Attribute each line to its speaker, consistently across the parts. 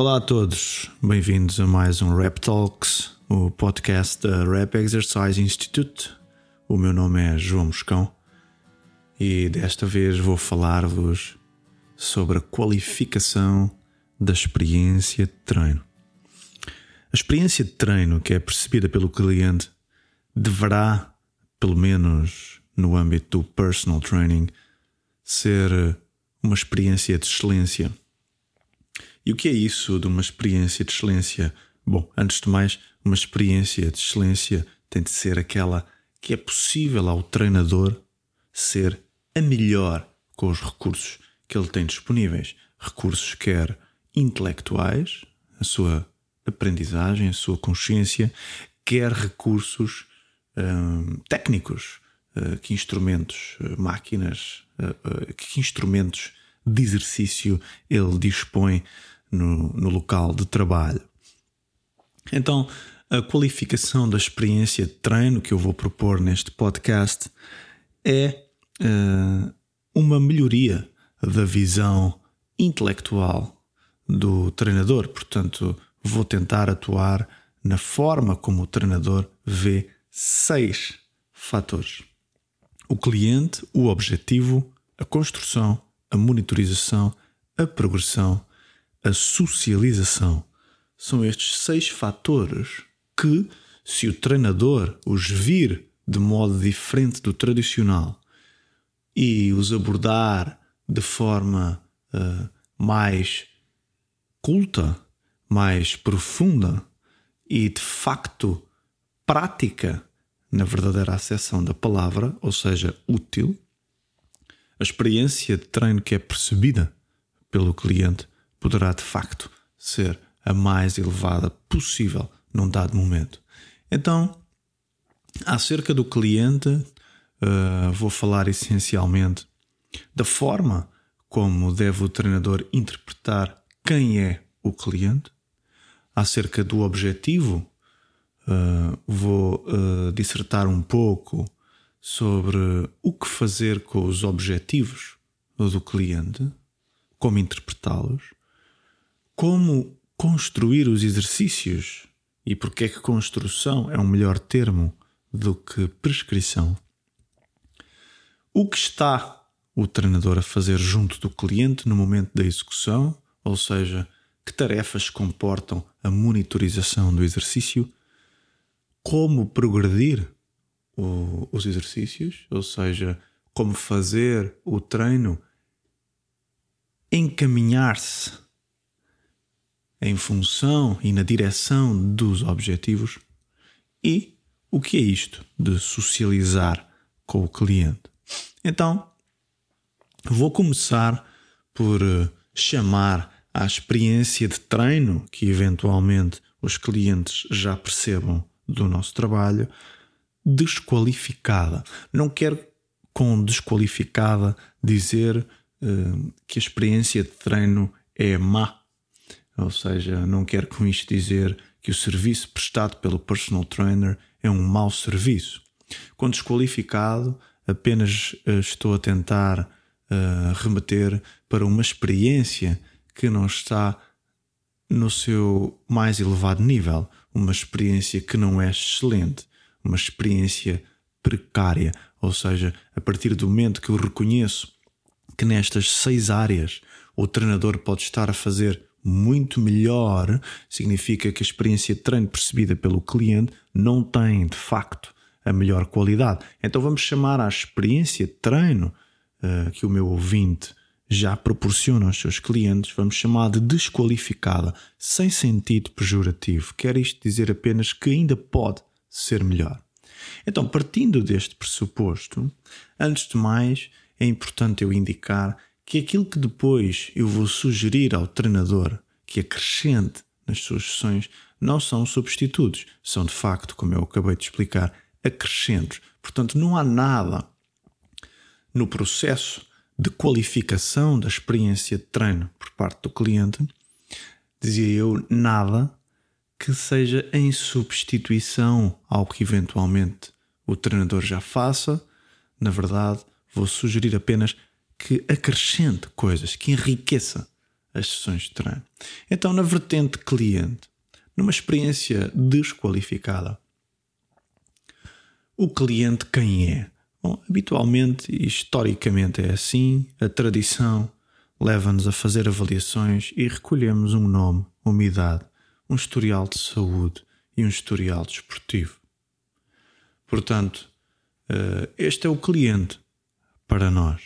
Speaker 1: Olá a todos, bem-vindos a mais um Rap Talks, o podcast da Rap Exercise Institute. O meu nome é João Moscão e desta vez vou falar-vos sobre a qualificação da experiência de treino. A experiência de treino que é percebida pelo cliente deverá, pelo menos no âmbito do personal training, ser uma experiência de excelência. E o que é isso de uma experiência de excelência? Bom, antes de mais, uma experiência de excelência tem de ser aquela que é possível ao treinador ser a melhor com os recursos que ele tem disponíveis. Recursos quer intelectuais, a sua aprendizagem, a sua consciência, quer recursos hum, técnicos, uh, que instrumentos, uh, máquinas, uh, que instrumentos de exercício ele dispõe no, no local de trabalho. Então, a qualificação da experiência de treino que eu vou propor neste podcast é uh, uma melhoria da visão intelectual do treinador. Portanto, vou tentar atuar na forma como o treinador vê seis fatores: o cliente, o objetivo, a construção, a monitorização, a progressão, a socialização. São estes seis fatores que, se o treinador os vir de modo diferente do tradicional e os abordar de forma uh, mais culta, mais profunda e de facto prática, na verdadeira acessão da palavra, ou seja, útil, a experiência de treino que é percebida pelo cliente poderá de facto ser a mais elevada possível num dado momento. Então, acerca do cliente, uh, vou falar essencialmente da forma como deve o treinador interpretar quem é o cliente, acerca do objetivo, uh, vou uh, dissertar um pouco sobre o que fazer com os objetivos do cliente, como interpretá-los, como construir os exercícios e porque é que construção é um melhor termo do que prescrição. O que está o treinador a fazer junto do cliente no momento da execução, ou seja, que tarefas comportam a monitorização do exercício, como progredir o, os exercícios, ou seja, como fazer o treino encaminhar-se em função e na direção dos objetivos e o que é isto de socializar com o cliente. Então, vou começar por eh, chamar à experiência de treino que eventualmente os clientes já percebam do nosso trabalho desqualificada. Não quero com desqualificada dizer uh, que a experiência de treino é má ou seja, não quero com isto dizer que o serviço prestado pelo personal trainer é um mau serviço. Quando desqualificado, apenas uh, estou a tentar uh, remeter para uma experiência que não está no seu mais elevado nível, uma experiência que não é excelente, uma experiência precária. Ou seja, a partir do momento que eu reconheço que nestas seis áreas o treinador pode estar a fazer muito melhor, significa que a experiência de treino percebida pelo cliente não tem, de facto, a melhor qualidade. Então vamos chamar a experiência de treino uh, que o meu ouvinte já proporciona aos seus clientes, vamos chamar de desqualificada, sem sentido pejorativo. Quer isto dizer apenas que ainda pode ser melhor. Então, partindo deste pressuposto, antes de mais, é importante eu indicar que aquilo que depois eu vou sugerir ao treinador que acrescente nas suas sessões não são substitutos, são de facto, como eu acabei de explicar, acrescentos. Portanto, não há nada no processo de qualificação da experiência de treino por parte do cliente, dizia eu, nada que seja em substituição ao que eventualmente o treinador já faça. Na verdade, vou sugerir apenas que acrescente coisas, que enriqueça as sessões de treino. Então, na vertente cliente, numa experiência desqualificada, o cliente quem é? Bom, habitualmente e historicamente é assim, a tradição leva-nos a fazer avaliações e recolhemos um nome, uma idade, um historial de saúde e um historial desportivo. Portanto, eh, este é o cliente para nós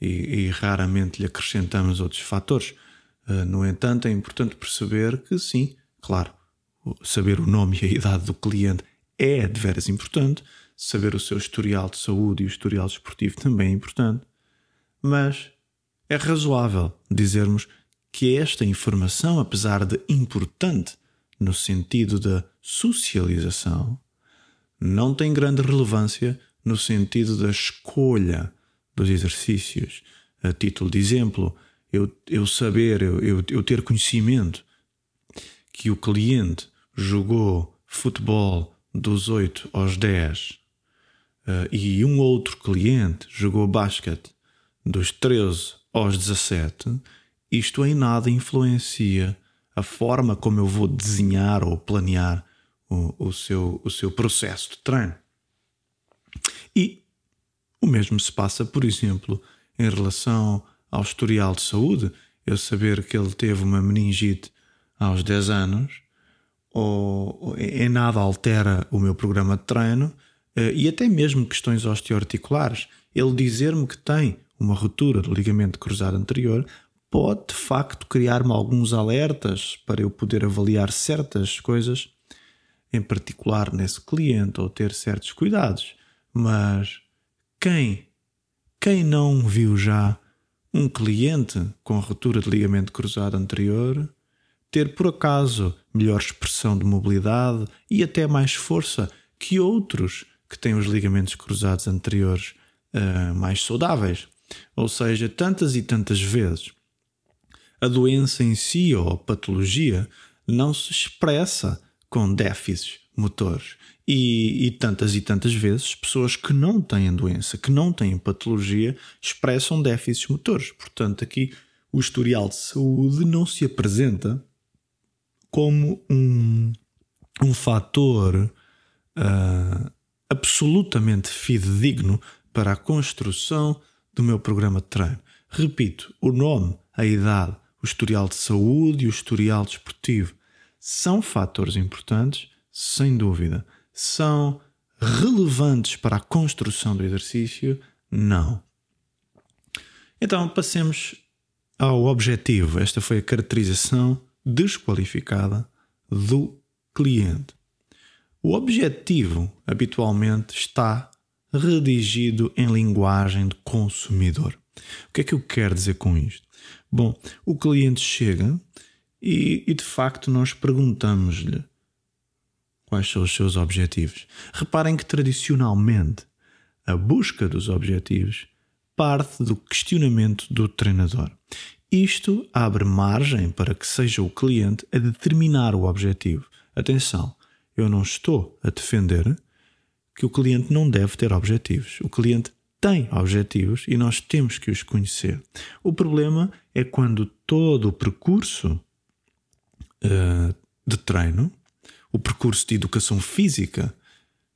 Speaker 1: e, e raramente lhe acrescentamos outros fatores. Eh, no entanto, é importante perceber que, sim, claro, saber o nome e a idade do cliente é de veras importante, saber o seu historial de saúde e o historial desportivo também é importante, mas é razoável dizermos que esta informação, apesar de importante no sentido da socialização, não tem grande relevância no sentido da escolha dos exercícios. A título de exemplo, eu, eu saber, eu, eu, eu ter conhecimento que o cliente jogou futebol dos 8 aos 10 uh, eh, e um outro cliente jogou basquete dos 13 aos 17, isto em nada influencia a forma como eu vou desenhar ou planear o, o, seu, o seu processo de treino. E o mesmo se passa, por exemplo, em relação ao historial de saúde. Eu saber que ele teve uma meningite aos 10 anos, ou, em nada altera o meu programa de treino, eh, e até mesmo questões osteoarticulares. Ele dizer-me que tem uma ruptura do ligamento cruzado anterior pode de facto criar-me alguns alertas para eu poder avaliar certas coisas, em particular nesse cliente, ou ter certos cuidados. Mas quem, quem não viu já um cliente com ruptura de ligamento cruzado anterior ter por acaso melhor expressão de mobilidade e até mais força que outros que têm os ligamentos cruzados anteriores uh, mais saudáveis? Ou seja, tantas e tantas vezes a doença em si ou a patologia não se expressa com déficits motores. E, e, tantas e tantas vezes pessoas que não têm doença, que não têm patologia, expressam déficits motores. Portanto, aqui o historial de saúde não se apresenta como um, um fator uh, absolutamente fidedigno para a construção do meu programa de treino. Repito, o nome, a idade, o historial de saúde e o historial desportivo são fatores importantes, sem dúvida. São relevantes para a construção do exercício? Não. Então, passemos ao objetivo. Esta foi a caracterização desqualificada do cliente. O objetivo habitualmente está redigido em linguagem de consumidor. O que é que eu quero dizer com isto? Bom, o cliente chega e, e de facto nós perguntamos-lhe quais são os seus objetivos. Reparem que tradicionalmente a busca dos objetivos parte do questionamento do treinador. Isto abre margem para que seja o cliente a determinar o objetivo. Atenção, eu não estou a defender que o cliente não deve ter objetivos. O cliente tem objetivos e nós temos que os conhecer. O problema é quando todo o percurso uh, de treino, o percurso de educação física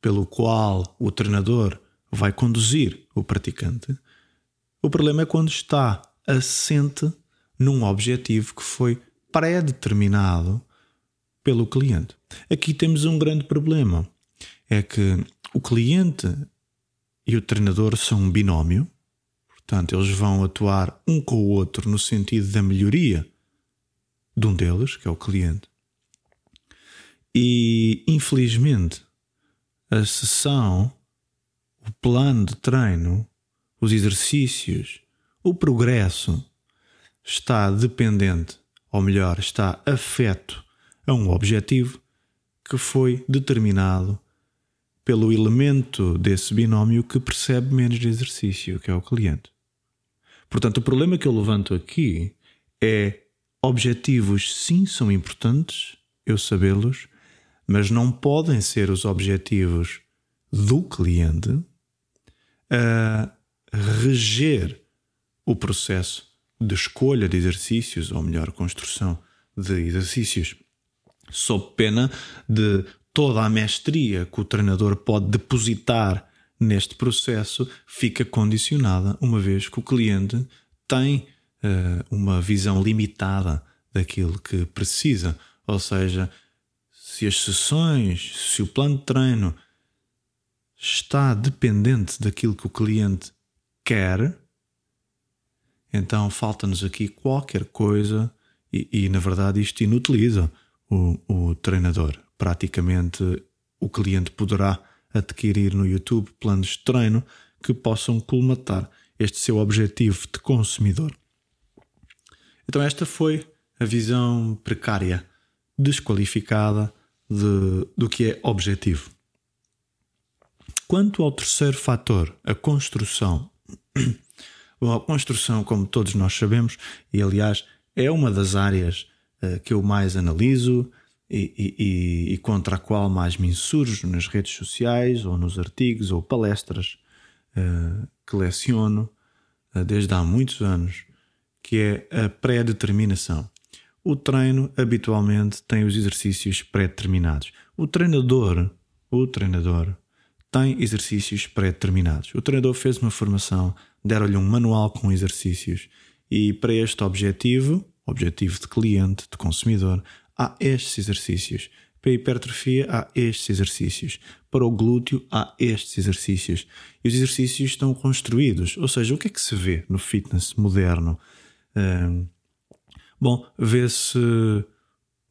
Speaker 1: pelo qual o treinador vai conduzir o praticante, o problema é quando está assente num objetivo que foi pré-determinado pelo cliente. Aqui temos um grande problema. É que o cliente e o treinador são um binómio, portanto, eles vão atuar um com o outro no sentido da melhoria de um deles, que é o cliente. E, infelizmente, a sessão, o plano de treino, os exercícios, o progresso está dependente, ou melhor, está afeto a um objetivo que foi determinado pelo elemento desse binómio que percebe menos de exercício, que é o cliente. Portanto, o problema que eu levanto aqui é objetivos, sim, são importantes, eu sabê-los, mas não podem ser os objetivos do cliente a reger o processo de escolha de exercícios, ou melhor, construção de exercícios, sob pena de toda a mestria que o treinador pode depositar neste processo fica condicionada, uma vez que o cliente tem uh, uma visão limitada daquilo que precisa. Ou seja, se as sessões, se o plano de treino está dependente daquilo que o cliente quer, então falta-nos aqui qualquer coisa e, e, na verdade isto inutiliza o, o treinador. Praticamente o cliente poderá adquirir no YouTube planos de treino que possam colmatar este seu objetivo de consumidor. Então, esta foi a visão precária, desqualificada de, do que é objetivo. Quanto ao terceiro fator, a construção. Bom, a construção, como todos nós sabemos, e aliás é uma das áreas uh, que eu mais analiso e, e, e, contra a qual mais me insurjo nas redes sociais, ou nos artigos, ou palestras uh, que leciono uh, desde há muitos anos, que é a pré-determinação. O treino habitualmente tem os exercícios pré-determinados. O treinador, o treinador tem exercícios pré-determinados. O treinador fez uma formação, deram-lhe um manual com exercícios e para este objetivo, objetivo de cliente, de consumidor, há estes exercícios. Para a hipertrofia há estes exercícios. Para o glúteo há estes exercícios. E os exercícios estão construídos. Ou seja, o que é que se vê no fitness moderno? bom, vê-se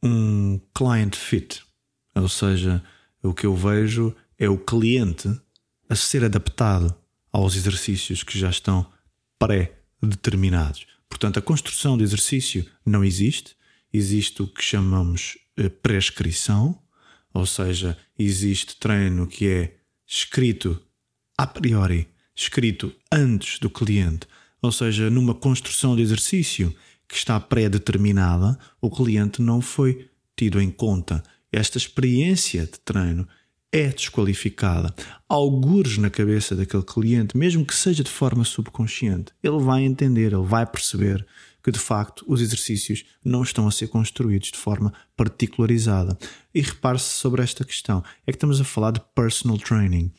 Speaker 1: um client fit, ou seja, o que eu vejo é o cliente a ser adaptado aos exercícios que já estão pré-determinados. Portanto, a construção de exercício não existe, existe o que chamamos eh, prescrição, ou seja, existe treino que é escrito a priori, escrito antes do cliente, ou seja, numa construção de exercício que está pré-determinada, o cliente não foi tido em conta. Esta experiência de treino é desqualificada. Algures na cabeça daquele cliente, mesmo que seja de forma subconsciente, ele vai entender, ele vai perceber que de facto os exercícios não estão a ser construídos de forma particularizada. E repare-se sobre esta questão: é que estamos a falar de personal training.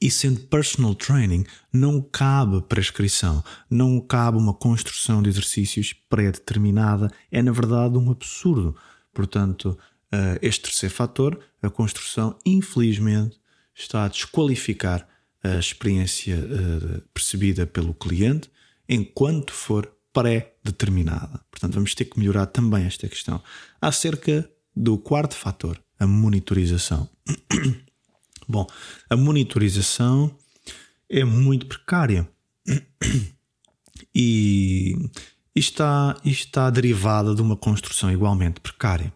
Speaker 1: E sendo personal training, não cabe prescrição, não cabe uma construção de exercícios pré-determinada. É, na verdade, um absurdo. Portanto, eh, este terceiro fator, a construção, infelizmente, está a desqualificar a experiência eh, percebida pelo cliente enquanto for pré-determinada. Portanto, vamos ter que melhorar também esta questão. Acerca do quarto fator, a monitorização. Bom, a monitorização é muito precária e está, está derivada de uma construção igualmente precária.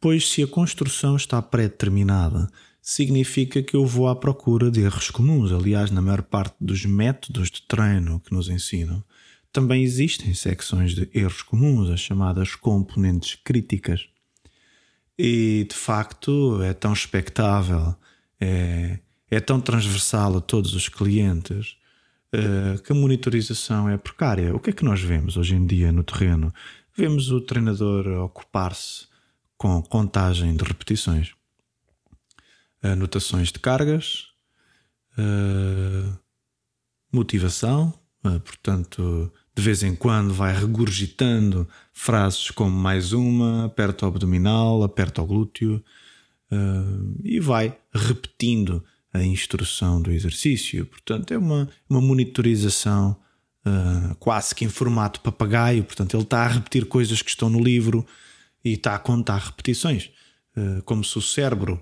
Speaker 1: Pois, se a construção está pré-determinada, significa que eu vou à procura de erros comuns. Aliás, na maior parte dos métodos de treino que nos ensinam, também existem secções de erros comuns, as chamadas componentes críticas. E de facto é tão expectável é, é tão transversal a todos os clientes uh, que a monitorização é precária. O que é que nós vemos hoje em dia no terreno? Vemos o treinador ocupar-se com contagem de repetições, anotações de cargas, uh, motivação, portanto, de vez em quando vai regurgitando frases como mais uma, aperta o abdominal, aperta o glúteo uh, e vai repetindo a instrução do exercício. Portanto, é uma, uma monitorização uh, quase que em formato papagaio. Portanto, ele está a repetir coisas que estão no livro e está a contar repetições, como se o cérebro,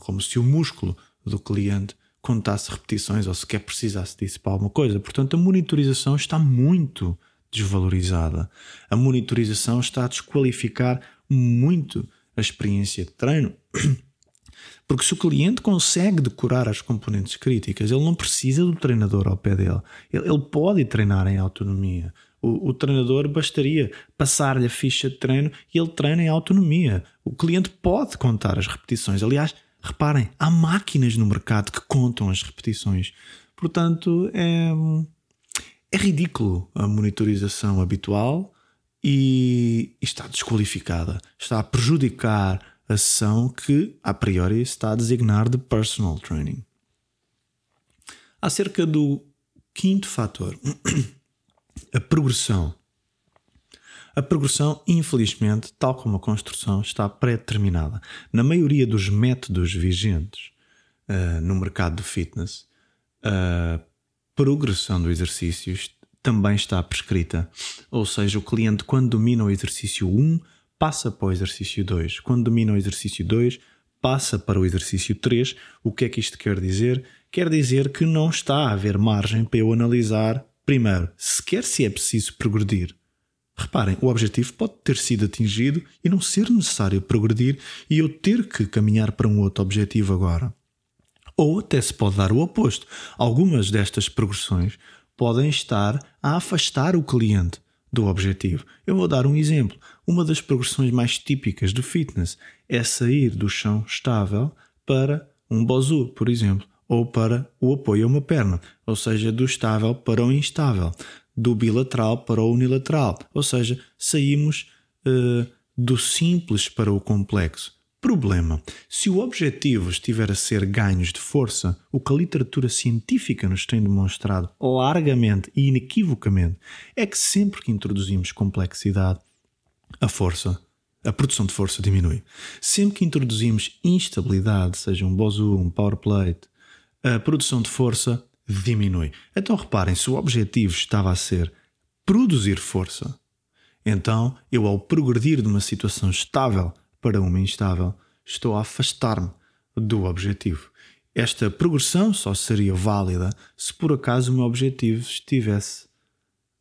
Speaker 1: como se o músculo do cliente contasse repetições ou sequer precisasse disso para alguma coisa. Portanto, a monitorização está muito desvalorizada. A monitorização está a desqualificar muito a experiência de treino. Porque se o cliente consegue decorar as componentes críticas, ele não precisa do treinador ao pé dele. Ele, ele pode treinar em autonomia. O, o treinador bastaria passar-lhe a ficha de treino e ele treina em autonomia. O cliente pode contar as repetições. Aliás, reparem, há máquinas no mercado que contam as repetições. Portanto, é, é ridículo a monitorização habitual e está desqualificada. Está a prejudicar a sessão que, a priori, está a designar de personal training. Acerca do quinto fator, a progressão. A progressão, infelizmente, tal como a construção, está pré-determinada. Na maioria dos métodos vigentes uh, no mercado do fitness, a progressão do exercício também está prescrita. Ou seja, o cliente, quando domina o exercício 1, passa para o exercício 2. Quando domina o exercício 2, passa para o exercício 3. O que é que isto quer dizer? Quer dizer que não está a haver margem para eu analisar, primeiro, sequer se é preciso progredir. Reparem, o objetivo pode ter sido atingido e não ser necessário progredir e eu ter que caminhar para um outro objetivo agora. Ou até se pode dar o oposto. Algumas destas progressões podem estar a afastar o cliente do objetivo. Eu vou dar um exemplo. Uma das progressões mais típicas do fitness é sair do chão estável para um bozu, por exemplo, ou para o apoio a uma perna, ou seja, do estável para o instável, do bilateral para o unilateral, ou seja, saímos uh, do simples para o complexo. Problema: se o objetivo estiver a ser ganhos de força, o que a literatura científica nos tem demonstrado largamente e inequivocamente é que sempre que introduzimos complexidade, a força, a produção de força diminui. Sempre que introduzimos instabilidade, seja um bozu, um power plate, a produção de força diminui. Então reparem, se o objetivo estava a ser produzir força, então eu ao progredir de uma situação estável para uma instável, estou a afastar-me do objetivo. Esta progressão só seria válida se por acaso o meu objetivo estivesse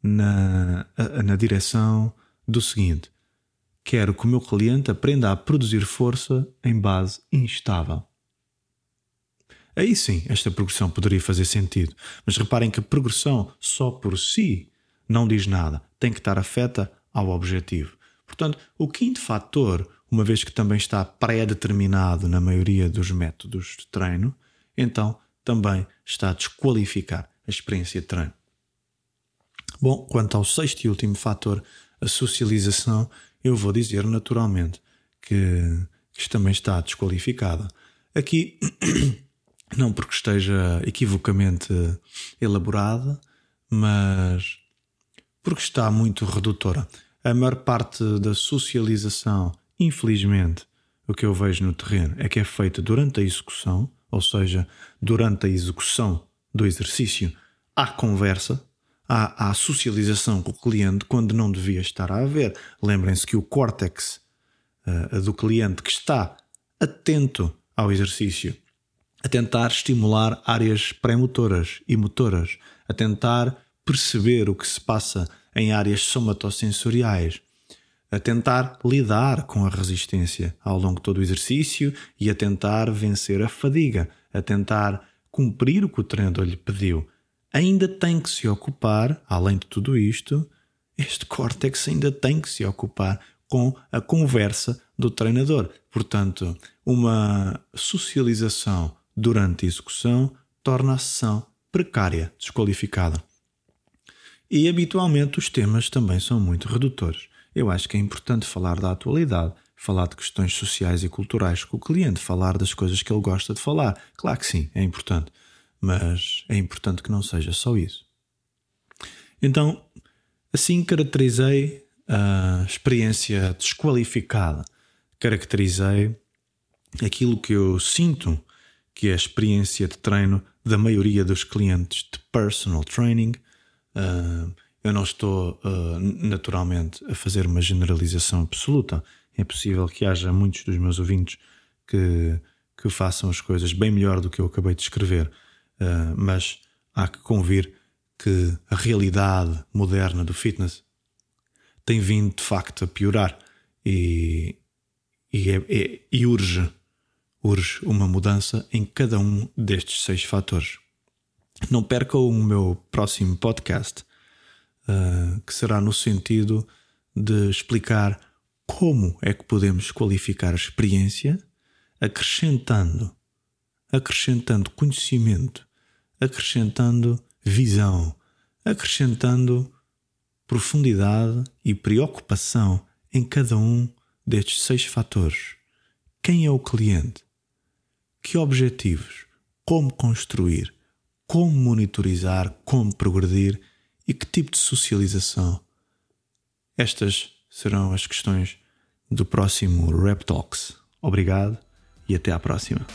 Speaker 1: na, na direção do seguinte: quero que o meu cliente aprenda a produzir força em base instável. Aí sim, esta progressão poderia fazer sentido, mas reparem que a progressão só por si não diz nada, tem que estar afeta ao objetivo. Portanto, o quinto fator uma vez que também está pré-determinado na maioria dos métodos de treino, então também está a desqualificar a experiência de treino. Bom, quanto ao sexto e último fator, a socialização, eu vou dizer naturalmente que, que também está desqualificado. Aqui, não porque esteja equivocamente elaborada, mas porque está muito redutora. A maior parte da socialização Infelizmente, o que eu vejo no terreno é que é feita durante a execução, ou seja, durante a execução do exercício, há conversa, há, há socialização com o cliente quando não devia estar a haver. Lembrem-se que o córtex uh, do cliente que está atento ao exercício, a tentar estimular áreas pré-motoras e motoras, a tentar perceber o que se passa em áreas somatosensoriais, a tentar lidar com a resistência ao longo de todo o exercício e a tentar vencer a fadiga, a tentar cumprir o que o treinador lhe pediu. Ainda tem que se ocupar, além de tudo isto, este córtex ainda tem que se ocupar com a conversa do treinador. Portanto, uma socialização durante a execução torna a sessão precária, desqualificada. E habitualmente os temas também são muito redutores eu acho que é importante falar da atualidade, falar de questões sociais e culturais com o cliente, falar das coisas que ele gosta de falar. Claro que sim, é importante, mas é importante que não seja só isso. Então, assim caracterizei a experiência desqualificada, caracterizei aquilo que eu sinto que é a experiência de treino da maioria dos clientes de personal training. Uh, eu não estou uh, naturalmente a fazer uma generalização absoluta. É possível que haja muitos dos meus ouvintes que, que façam as coisas bem melhor do que eu acabei de escrever, uh, mas há que convir que a realidade moderna do fitness tem vindo de facto a piorar e, e, é, é, e urge, urge uma mudança em cada um destes seis fatores. Não percam o meu próximo podcast uh, que será no sentido de explicar como é que podemos qualificar a experiência, acrescentando, acrescentando conhecimento, acrescentando visão, acrescentando profundidade e preocupação em cada um destes seis fatores. Quem é o cliente? Que objetivos? Como construir? Como monitorizar? Como progredir? E que tipo de socialização? Estas serão as questões do próximo Rap Talks. Obrigado e até à próxima.